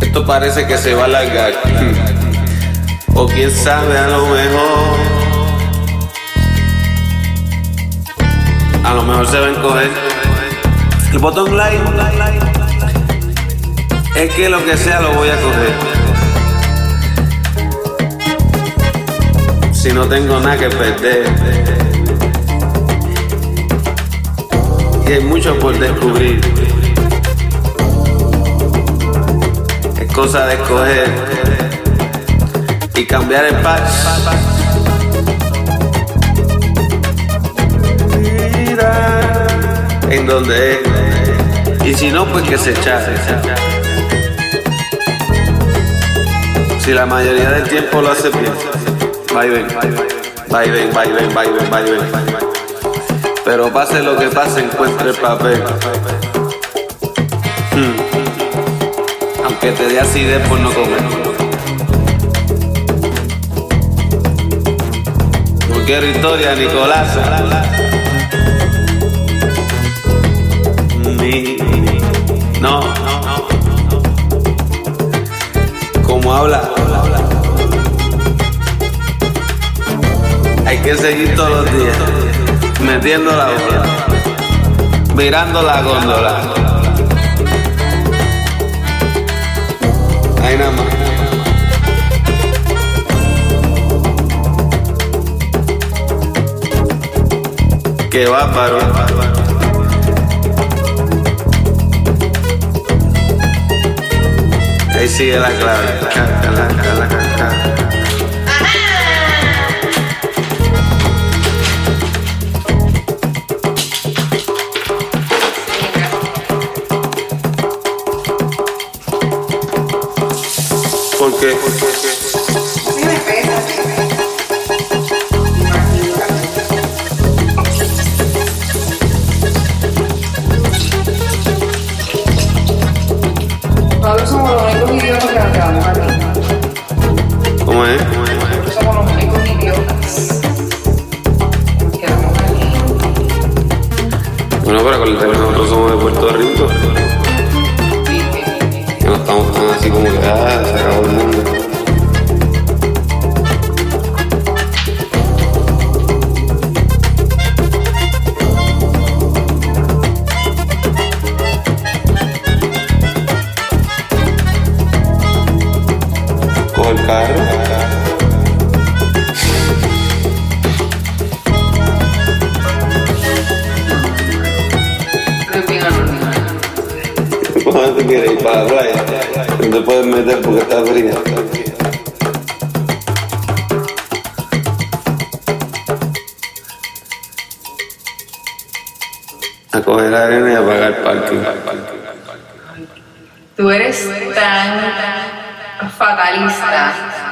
Esto parece que se va a alargar. O quién sabe, a lo mejor. A lo mejor se va a encoger. El botón like es que lo que sea lo voy a coger. Si no tengo nada que perder. Y hay mucho por descubrir. Cosa de escoger y cambiar el patch. Mira en donde es. Y si no, pues que se echa. Si la mayoría del tiempo lo hace bien. Ven. Bye, ven, ven, bye, ven, bye, ven. Pero pase lo que pase, encuentre el papel. Hmm. Aunque te dé acidez por no comer. No quiero historia, Nicolás. Ni, no, como habla, hay que seguir todos los días metiendo la bola, mirando la góndola. Qué bárbaro. Ahí sigue la clave. Ca, Bueno, pero con el tema nosotros somos de Puerto Rico. Que no estamos tan así como que, ah, se acabó el mundo. El carro. ¿Cuándo te quieres para la? No te puedes meter porque está fría. A coger arena y a pagar parking. Tú eres tan fatalista.